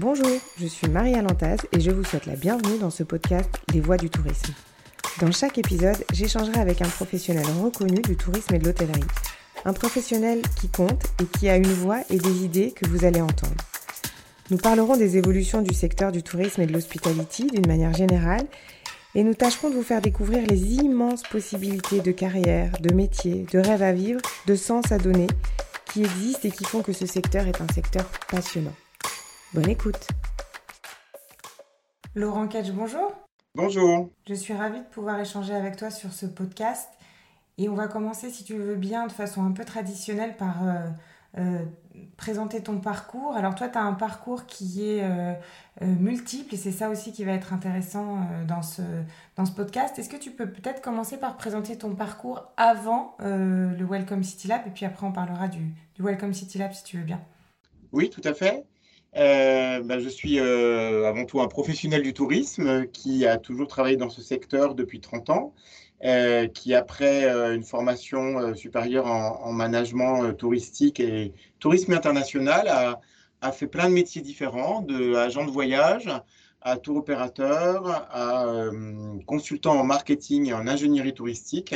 Bonjour, je suis Marie Alantaz et je vous souhaite la bienvenue dans ce podcast Les Voix du tourisme. Dans chaque épisode, j'échangerai avec un professionnel reconnu du tourisme et de l'hôtellerie. Un professionnel qui compte et qui a une voix et des idées que vous allez entendre. Nous parlerons des évolutions du secteur du tourisme et de l'hospitality d'une manière générale et nous tâcherons de vous faire découvrir les immenses possibilités de carrière, de métier, de rêve à vivre, de sens à donner qui existent et qui font que ce secteur est un secteur passionnant. Bonne écoute. Laurent Ketch, bonjour. Bonjour. Je suis ravie de pouvoir échanger avec toi sur ce podcast. Et on va commencer, si tu veux bien, de façon un peu traditionnelle par euh, euh, présenter ton parcours. Alors toi, tu as un parcours qui est euh, multiple et c'est ça aussi qui va être intéressant dans, ce, dans ce podcast. Est-ce que tu peux peut-être commencer par présenter ton parcours avant le Welcome City Lab? Et puis après on parlera du, du Welcome City Lab si tu veux bien. Oui, tout à fait. Euh, ben, je suis euh, avant tout un professionnel du tourisme qui a toujours travaillé dans ce secteur depuis 30 ans, euh, qui après une formation supérieure en, management touristique et tourisme international a, fait plein de métiers différents, de agent de voyage à tour opérateur, à consultant en marketing et en ingénierie touristique.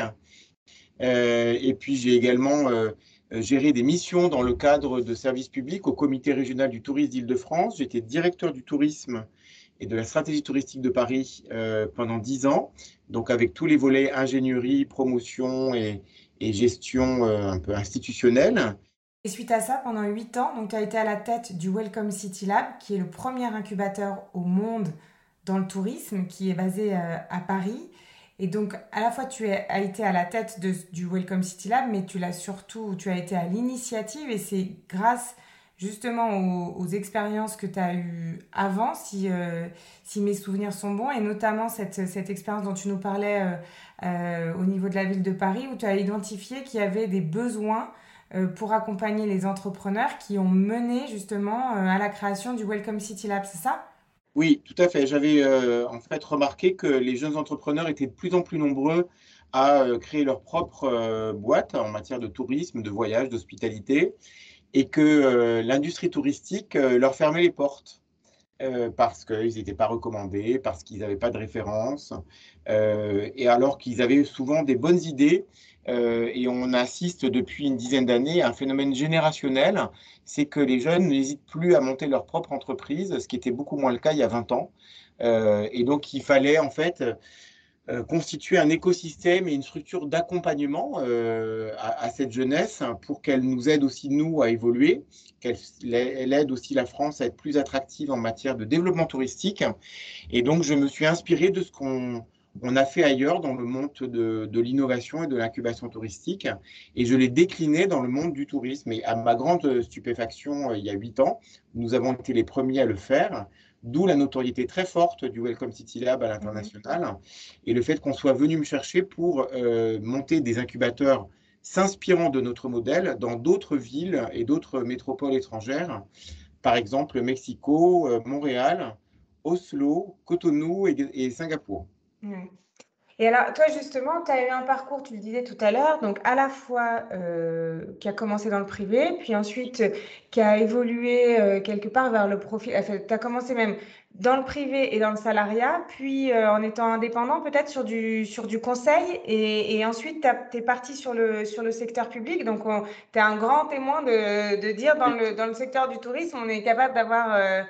et puis j'ai également euh, gérer des missions dans le cadre de services publics au comité régional du tourisme d'Île-de-France. J'étais directeur du tourisme et de la stratégie touristique de Paris euh, pendant dix ans, donc avec tous les volets ingénierie, promotion et, gestion euh, un peu institutionnelle. Et suite à ça, pendant huit ans, tu as été à la tête du Welcome City Lab, qui est le premier incubateur au monde dans le tourisme, qui est basé à Paris. Et donc, à la fois, tu as été à la tête du Welcome City Lab, mais tu l'as surtout, tu as été à l'initiative. Et c'est grâce justement aux, expériences que tu as eues avant, si, euh, si mes souvenirs sont bons, et notamment cette, cette expérience dont tu nous parlais euh, euh, au niveau de la ville de Paris, où tu as identifié qu'il y avait des besoins pour accompagner les entrepreneurs qui ont mené justement à la création du Welcome City Lab, c'est ça? Oui, tout à fait. J'avais euh, en fait remarqué que les jeunes entrepreneurs étaient de plus en plus nombreux à euh, créer leur propre euh, boîte en matière de tourisme, de voyage, d'hospitalité, et que l'industrie touristique leur fermait les portes. parce qu'ils n'étaient pas recommandés, parce qu'ils n'avaient pas de référence, et alors qu'ils avaient souvent des bonnes idées, euh, et on assiste depuis une dizaine d'années à un phénomène générationnel, c'est que les jeunes n'hésitent plus à monter leur propre entreprise, ce qui était beaucoup moins le cas il y a 20 ans. Euh, et donc il fallait en fait euh, constituer un écosystème et une structure d'accompagnement à, cette jeunesse pour qu'elle nous aide aussi, nous, à évoluer, qu'elle aide aussi la France à être plus attractive en matière de développement touristique. Et donc je me suis inspiré de ce qu'on on a fait ailleurs dans le monde de, l'innovation et de l'incubation touristique, et je l'ai décliné dans le monde du tourisme. Et à ma grande stupéfaction, euh, il y a huit ans, nous avons été les premiers à le faire, d'où la notoriété très forte du Welcome City Lab à l'international, et le fait qu'on soit venu me chercher pour euh, monter des incubateurs s'inspirant de notre modèle dans d'autres villes et d'autres métropoles étrangères, par exemple Mexico, euh, Montréal, Oslo, Cotonou et Singapour. Et alors, toi, justement, tu as eu un parcours, tu le disais tout à l'heure, donc à la fois euh, qui a commencé dans le privé, puis ensuite euh, qui a évolué euh, quelque part vers le profil. Enfin, tu as commencé même dans le privé et dans le salariat, puis en étant indépendant peut-être sur du, sur du conseil, et, ensuite tu es parti sur le, sur le secteur public. Donc, tu es un grand témoin de, de dire dans le, dans le secteur du tourisme, on est capable d'avoir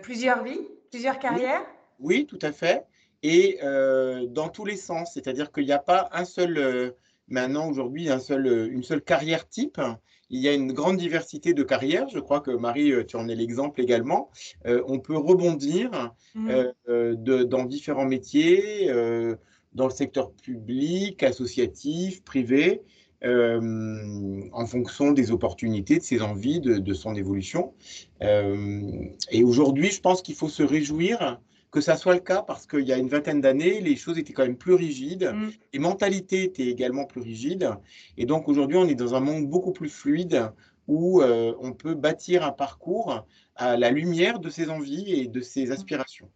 plusieurs vies, plusieurs carrières. oui, tout à fait et euh, dans tous les sens. C'est-à-dire qu'il n'y a pas un seul, euh, maintenant aujourd'hui, un seul, euh, une seule carrière type. Il y a une grande diversité de carrières. Je crois que Marie, tu en es l'exemple également. on peut rebondir mmh. dans différents métiers, dans le secteur public, associatif, privé. en fonction des opportunités, de ses envies, de, de son évolution. et aujourd'hui, je pense qu'il faut se réjouir que ça soit le cas parce qu'il y a une vingtaine d'années, les choses étaient quand même plus rigides, mm. les mentalités étaient également plus rigides. Et donc aujourd'hui, on est dans un monde beaucoup plus fluide où euh, on peut bâtir un parcours à la lumière de ses envies et de ses aspirations.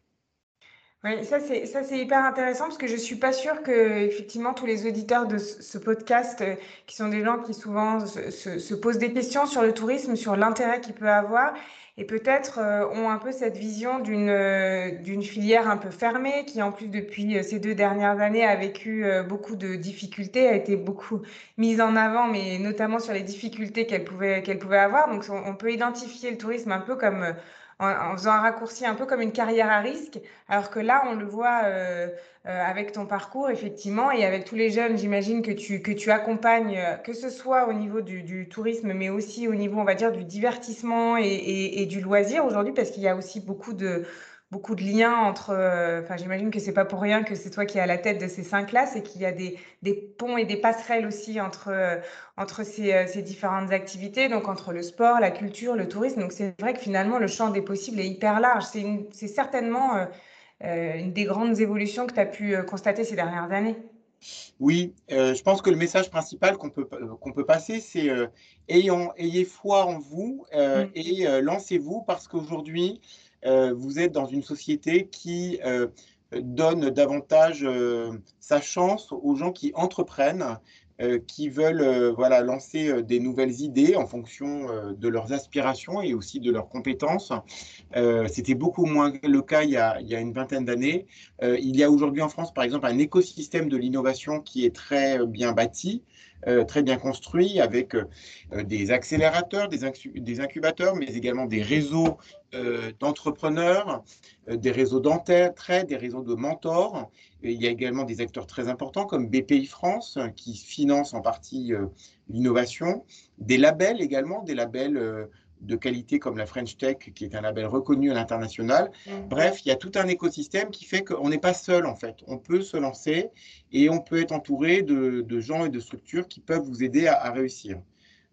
Oui, ça c'est ça c'est hyper intéressant parce que je suis pas sûre que effectivement tous les auditeurs de ce podcast, euh, qui sont des gens qui souvent se, se- se posent des questions sur le tourisme, sur l'intérêt qu'il peut avoir, et peut-être euh, ont un peu cette vision d'une euh, d'une filière un peu fermée, qui en plus depuis euh, ces deux dernières années a vécu beaucoup de difficultés, a été beaucoup mise en avant, mais notamment sur les difficultés qu'elle pouvait qu'elle pouvait avoir. Donc on, peut identifier le tourisme un peu comme en, en faisant un raccourci un peu comme une carrière à risque. Alors que là, on le voit euh, euh, avec ton parcours, effectivement, et avec tous les jeunes, j'imagine, que tu, que tu accompagnes, euh, que ce soit au niveau du, du tourisme, mais aussi au niveau, on va dire, du divertissement et, et- et du loisir aujourd'hui, parce qu'il y a aussi beaucoup de, beaucoup de liens entre... euh, Enfin, j'imagine que c'est pas pour rien que c'est toi qui es à la tête de ces cinq classes et qu'il y a des, des ponts et des passerelles aussi entre, euh, entre ces, euh, ces différentes activités, donc entre le sport, la culture, le tourisme. Donc, c'est vrai que finalement, le champ des possibles est hyper large. C'est c'est certainement... une des grandes évolutions que tu as pu constater ces dernières années. Oui, je pense que le message principal qu'on peut, qu'on peut passer, c'est ayez foi en vous Mm. et lancez-vous parce qu'aujourd'hui, vous êtes dans une société qui euh, donne davantage euh, sa chance aux gens qui entreprennent, euh, qui veulent euh, voilà, lancer euh, des nouvelles idées en fonction euh, de leurs aspirations et aussi de leurs compétences. Euh, C'était beaucoup moins le cas il y a, il y a une vingtaine d'années. Euh, il y a aujourd'hui en France, par exemple, un écosystème de l'innovation qui est très bien bâti, euh, très bien construit, avec euh, des accélérateurs, des, incu- des incubateurs, mais également des réseaux euh, d'entrepreneurs, euh, des réseaux d'entraide, des réseaux de mentors. Il y a également des acteurs très importants comme BPI France, euh, qui financent en partie euh, l'innovation, des labels également, des labels euh, de qualité comme la French Tech, qui est un label reconnu à l'international. Mm. Bref, il y a tout un écosystème qui fait qu'on n'est pas seul en fait. On peut se lancer et on peut être entouré de, de gens et de structures qui peuvent vous aider à, à réussir.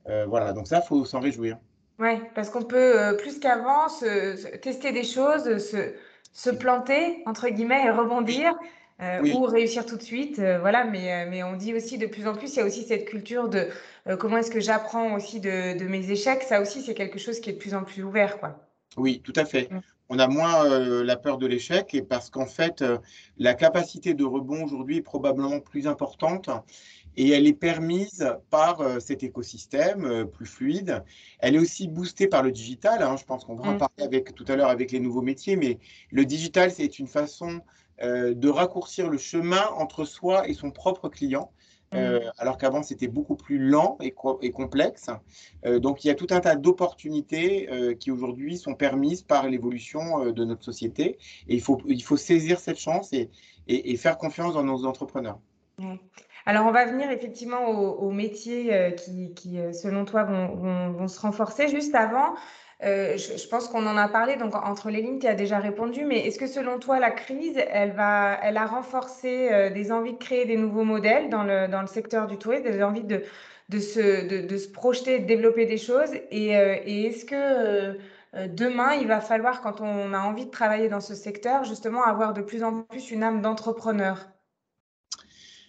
Euh, voilà, donc ça, il faut s'en réjouir. Ouais, parce qu'on peut euh, plus qu'avant se, se- tester des choses, se, se planter, entre guillemets, et Oui, rebondir, euh, oui, ou réussir tout de suite. euh, voilà, mais, euh, mais on dit aussi de plus en plus, il y a aussi cette culture de euh, comment est-ce que j'apprends aussi de, de mes échecs. Ça aussi, c'est quelque chose qui est de plus en plus ouvert, quoi. oui, tout à fait. Mm. On a moins la peur de l'échec et parce qu'en fait, la capacité de rebond aujourd'hui est probablement plus importante et elle est permise par cet écosystème plus fluide. Elle est aussi boostée par le digital. hein. Je pense qu'on va en Mm. parler avec, tout à l'heure avec les nouveaux métiers, mais le digital, c'est une façon de raccourcir le chemin entre soi et son propre client. euh, Mm. alors qu'avant c'était beaucoup plus lent et, co- et complexe. Euh, donc il y a tout un tas d'opportunités euh, qui aujourd'hui sont permises par l'évolution euh, de notre société et il faut, il faut saisir cette chance et, et- et faire confiance dans nos entrepreneurs. Ouais. Alors, on va venir effectivement aux, aux métiers euh, qui, qui, euh, selon toi, vont, vont- vont se renforcer. Juste avant, euh, je, je pense qu'on en a parlé, donc entre les lignes, tu as déjà répondu, mais est-ce que selon toi, la crise, elle va, elle a renforcé euh, des envies de créer des nouveaux modèles dans le, dans le secteur du tourisme, des envies de, de se, de, de se projeter, de développer des choses? Et, euh, et est-ce que euh, euh, demain, il va falloir, quand on a envie de travailler dans ce secteur, justement avoir de plus en plus une âme d'entrepreneur?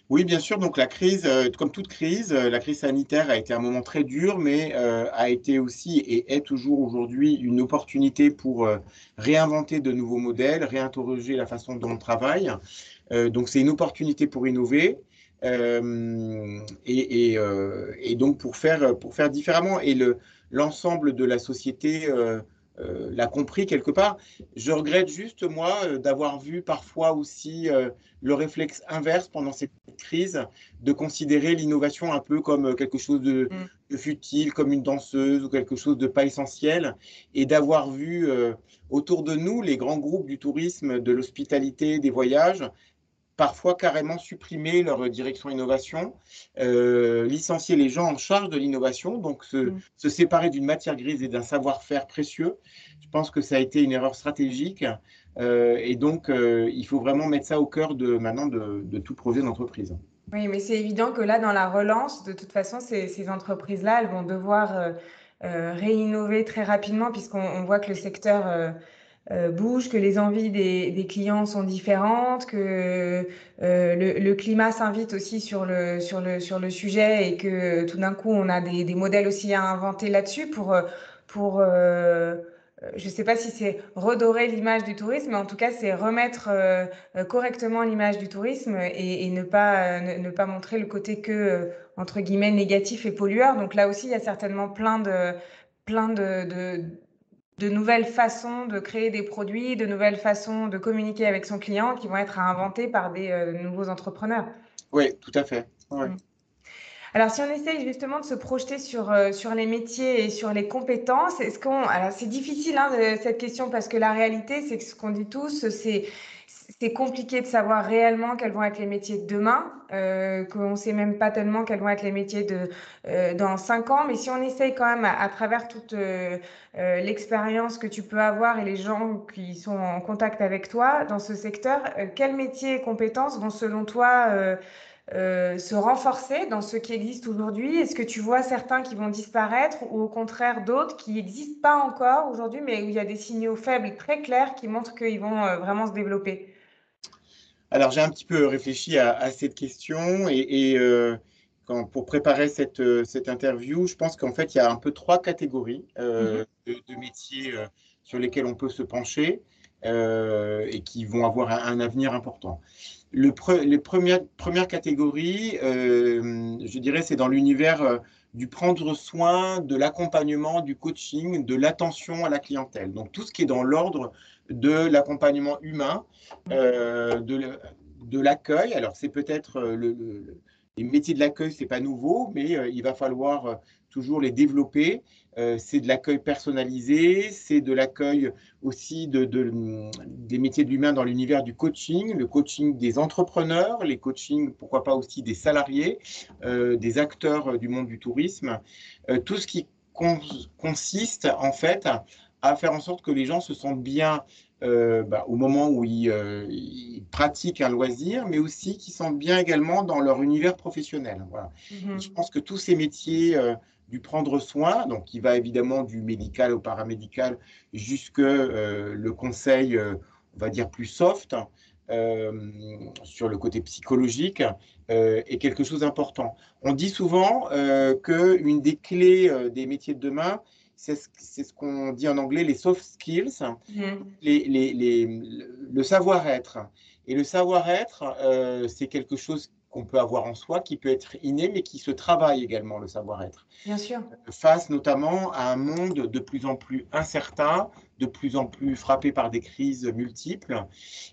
Oui, bien sûr. Donc la crise, euh, comme toute crise, euh, la crise sanitaire a été un moment très dur, mais euh, a été aussi et est toujours aujourd'hui une opportunité pour réinventer de nouveaux modèles, réinterroger la façon dont on travaille. Donc c'est une opportunité pour innover. et, donc pour faire, pour faire différemment. Et le, l'ensemble de la société euh, l'a compris quelque part. Je regrette juste, moi, euh, d'avoir vu parfois aussi euh, le réflexe inverse pendant cette crise, de considérer l'innovation un peu comme quelque chose de, Mm. de futile, comme une danseuse ou quelque chose de pas essentiel, et d'avoir vu autour de nous les grands groupes du tourisme, de l'hospitalité, des voyages, parfois carrément supprimer leur direction innovation, euh, licencier les gens en charge de l'innovation, donc se, Mm. se séparer d'une matière grise et d'un savoir-faire précieux. Je pense que ça a été une erreur stratégique euh, et donc euh, il faut vraiment mettre ça au cœur de maintenant de, de tout projet d'entreprise. Oui, mais c'est évident que là, dans la relance, de toute façon, ces, ces entreprises-là, elles vont devoir réinnover très rapidement puisqu'on on voit que le secteur euh, euh, bouge, que les envies des, des clients sont différentes, que euh, le, le climat s'invite aussi sur le, sur le, sur le sujet et que tout d'un coup, on a des, des modèles aussi à inventer là-dessus pour, euh, pour, euh, je ne sais pas si c'est redorer l'image du tourisme, mais en tout cas, c'est remettre correctement l'image du tourisme et, ne, pas, ne, pas montrer le côté que, entre guillemets, négatif et pollueur. Donc là aussi, il y a certainement plein de, plein de, de nouvelles façons de créer des produits, de nouvelles façons de communiquer avec son client qui vont être à inventer par des euh, nouveaux entrepreneurs. Oui, tout à fait. Mm. Alors, si on essaye justement de se projeter sur, euh, sur les métiers et sur les compétences, est-ce qu'on. Alors, c'est difficile hein, cette question parce que la réalité, c'est que ce qu'on dit tous, c'est c'est compliqué de savoir réellement quels vont être les métiers de demain, euh, qu'on ne sait même pas tellement quels vont être les métiers de, euh, dans cinq ans. Mais si on essaye quand même, à, travers toute euh, euh, l'expérience que tu peux avoir et les gens qui sont en contact avec toi dans ce secteur, quels métiers et compétences vont selon toi se renforcer dans ceux qui existent aujourd'hui? Est-ce que tu vois certains qui vont disparaître ou au contraire d'autres qui n'existent pas encore aujourd'hui, mais où il y a des signaux faibles très clairs qui montrent qu'ils vont vraiment se développer? Alors, j'ai un petit peu réfléchi à, cette question et, euh, pour préparer cette, euh, cette, interview, je pense qu'en fait, il y a un peu trois catégories euh, mhm. de, métiers sur lesquels on peut se pencher et qui vont avoir un, avenir important. Le les premières, premières catégories, je dirais, c'est dans l'univers du prendre soin, de l'accompagnement, du coaching, de l'attention à la clientèle. Donc tout ce qui est dans l'ordre de l'accompagnement humain, euh, de, l'accueil. Alors c'est peut-être euh, le, les métiers de l'accueil, c'est pas nouveau, mais euh, il va falloir toujours les développer. C'est de l'accueil personnalisé, c'est de l'accueil aussi de, des métiers de l'humain dans l'univers du coaching, le coaching des entrepreneurs, les coachings, pourquoi pas aussi des salariés, des acteurs du monde du tourisme, tout ce qui consiste en fait à faire en sorte que les gens se sentent bien euh, bah, au moment où euh, ils, pratiquent un loisir, mais aussi qu'ils sentent bien également dans leur univers professionnel. Voilà. Mhm. Je pense que tous ces métiers euh, du prendre soin, donc qui va évidemment du médical au paramédical jusque le conseil, on va dire plus soft, sur le côté psychologique, est quelque chose d'important. On dit souvent qu'une des clés des métiers de demain, c'est ce, qu'on dit en anglais les soft skills, mm-hmm. le savoir-être. Et le savoir-être, euh, c'est quelque chose qu'on peut avoir en soi, qui peut être inné, mais qui se travaille également, le savoir-être. Bien sûr. Face notamment à un monde de plus en plus incertain, de plus en plus frappé par des crises multiples.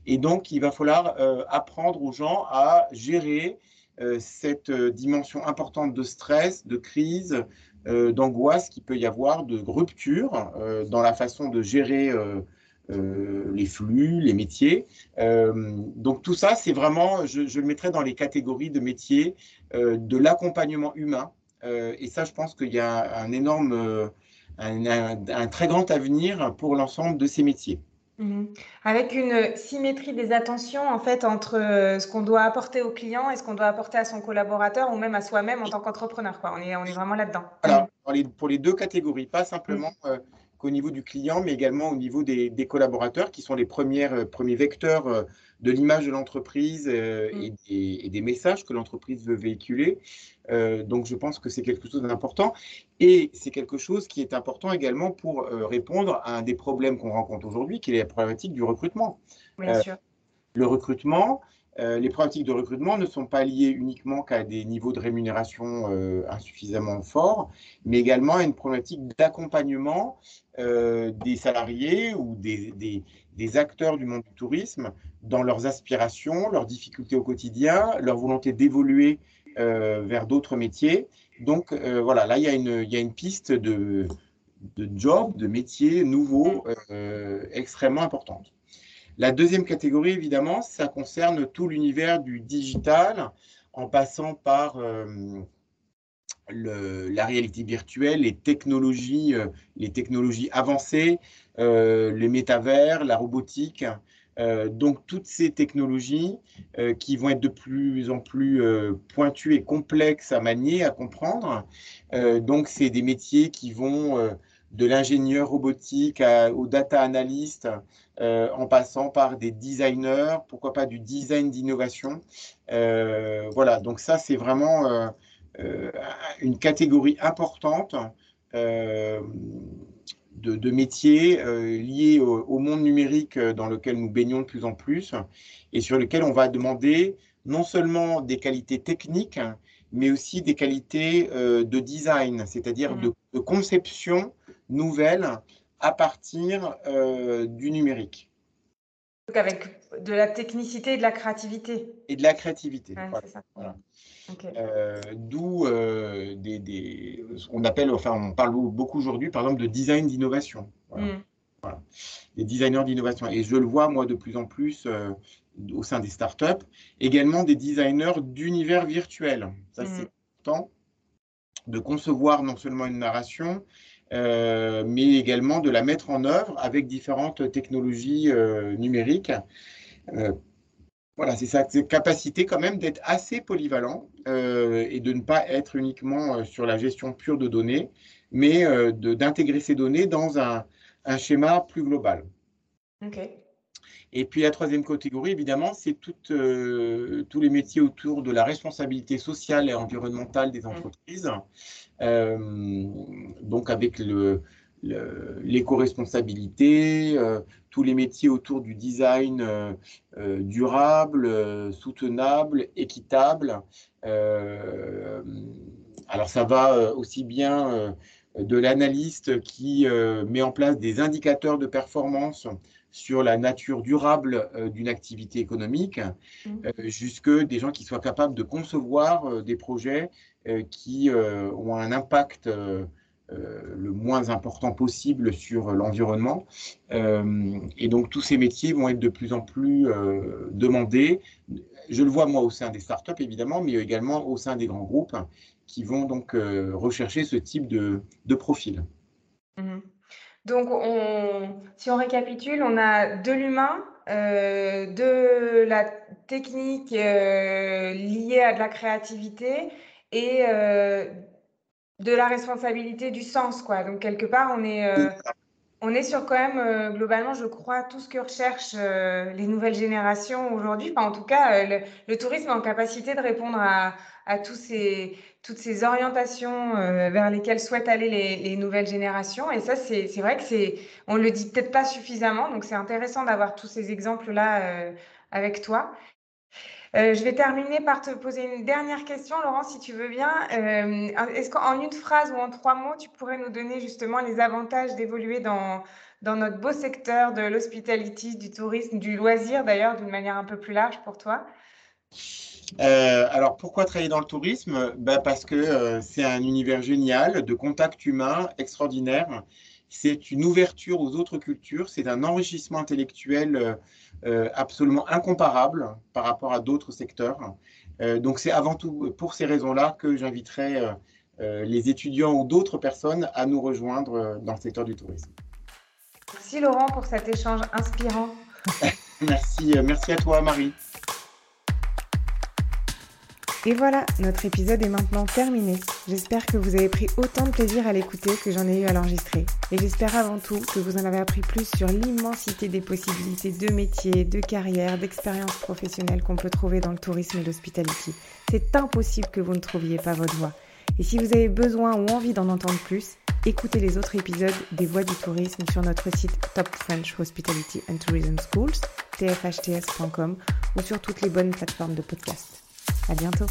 Et donc, il va falloir euh, apprendre aux gens à gérer euh, cette dimension importante de stress, de crise, euh, d'angoisse qu'il peut y avoir, de rupture euh, dans la façon de gérer euh, les flux, les métiers. donc tout ça, c'est vraiment, je, le mettrais dans les catégories de métiers de l'accompagnement humain. et ça, je pense qu'il y a un énorme, un très grand avenir pour l'ensemble de ces métiers. Mhm. Avec une symétrie des attentions en fait entre euh, ce qu'on doit apporter au client et ce qu'on doit apporter à son collaborateur ou même à soi-même en tant qu'entrepreneur. On est, on est vraiment là-dedans. Alors, pour les deux catégories, pas simplement mhm. Euh, qu'au niveau du client, mais également au niveau des, collaborateurs qui sont les premières, euh, premiers vecteurs de l'image de l'entreprise mm. et, des messages que l'entreprise veut véhiculer. Euh, donc, je pense que c'est quelque chose d'important. Et c'est quelque chose qui est important également pour euh, répondre à un des problèmes qu'on rencontre aujourd'hui, qui est la problématique du recrutement. Bien sûr. Le recrutement, les problématiques de recrutement ne sont pas liées uniquement qu'à des niveaux de rémunération insuffisamment forts, mais également à une problématique d'accompagnement des salariés ou des, acteurs du monde du tourisme dans leurs aspirations, leurs difficultés au quotidien, leur volonté d'évoluer euh, vers d'autres métiers. Donc euh, voilà, là, il y, a une, piste de, de job, de métiers nouveaux euh, extrêmement importante. La deuxième catégorie, évidemment, ça concerne tout l'univers du digital, en passant par le, la réalité virtuelle, les technologies, les technologies avancées, les métavers, la robotique, euh, donc toutes ces technologies euh, qui vont être de plus en plus euh, pointues et complexes à manier, à comprendre. donc c'est des métiers qui vont de l'ingénieur robotique au data analyst, en passant par des designers, pourquoi pas du design d'innovation. voilà, donc ça c'est vraiment une catégorie importante de, métiers liés au, monde numérique dans lequel nous baignons de plus en plus et sur lequel on va demander non seulement des qualités techniques, mais aussi des qualités de design, c'est-à-dire mmh. de, conception nouvelle à partir du numérique. Donc avec de la technicité et de la créativité. Et de la créativité. Euh, d'où euh, des, on appelle, enfin, on parle beaucoup aujourd'hui, par exemple, de design d'innovation. Voilà. Mm. Des designers d'innovation. Et je le vois, moi, de plus en plus euh, au sein des startups. Également des designers d'univers virtuel. Ça, mm. c'est important de concevoir non seulement une narration, mais également de la mettre en œuvre avec différentes technologies numériques. Voilà, c'est sa capacité quand même d'être assez polyvalent euh, et de ne pas être uniquement euh, sur la gestion pure de données, mais euh, d'intégrer ces données dans un, schéma plus global. Et puis la troisième catégorie, évidemment, c'est tous les métiers autour de la responsabilité sociale et environnementale des mmh. entreprises. donc avec le, l'éco-responsabilité, euh, tous les métiers autour du design euh, euh, durable, soutenable, équitable. alors ça va aussi bien de l'analyste qui met en place des indicateurs de performance sur la nature durable d'une activité économique, mmh. jusque des gens qui soient capables de concevoir des projets qui ont un impact euh, le moins important possible sur l'environnement. Euh, et donc tous ces métiers vont être de plus en plus euh, demandés. Je le vois moi au sein des startups évidemment, mais également au sein des grands groupes qui vont donc rechercher ce type de, profil. Mhm. Donc, on, si on récapitule, on a de l'humain, de la technique liée à de la créativité et de la responsabilité du sens, quoi. Donc, quelque part, on est, euh, on est sur quand même, euh, globalement, je crois, tout ce que recherchent euh, les nouvelles générations aujourd'hui. En tout cas, le, tourisme est en capacité de répondre à tous ces, toutes ces orientations vers lesquelles souhaitent aller les, les nouvelles générations. Et ça, c'est vrai que c'est, on le dit peut-être pas suffisamment. Donc, c'est intéressant d'avoir tous ces exemples-là avec toi. Euh, je vais terminer par te poser une dernière question, Laurent, si tu veux bien. Euh, est-ce qu'en une phrase ou en trois mots, tu pourrais nous donner justement les avantages d'évoluer dans, dans notre beau secteur de l'hospitality, du tourisme, du loisir d'ailleurs, d'une manière un peu plus large pour toi? Euh, alors pourquoi travailler dans le tourisme? Ben Parce que c'est un univers génial de contact humain extraordinaire c'est une ouverture aux autres cultures, c'est un enrichissement intellectuel euh, euh, absolument incomparable par rapport à d'autres secteurs. Euh, donc c'est avant tout pour ces raisons-là que j'inviterai les étudiants ou d'autres personnes à nous rejoindre dans le secteur du tourisme. Merci Laurent pour cet échange inspirant. merci, merci à toi Marie. Et voilà, notre épisode est maintenant terminé. J'espère que vous avez pris autant de plaisir à l'écouter que j'en ai eu à l'enregistrer. Et j'espère avant tout que vous en avez appris plus sur l'immensité des possibilités de métiers, de carrières, d'expériences professionnelles qu'on peut trouver dans le tourisme et l'hospitality. C'est impossible que vous ne trouviez pas votre voie. Et si vous avez besoin ou envie d'en entendre plus, écoutez les autres épisodes des Voix du tourisme sur notre site Top French Hospitality and Tourism Schools, tfhts.com ou sur toutes les bonnes plateformes de podcast. À bientôt.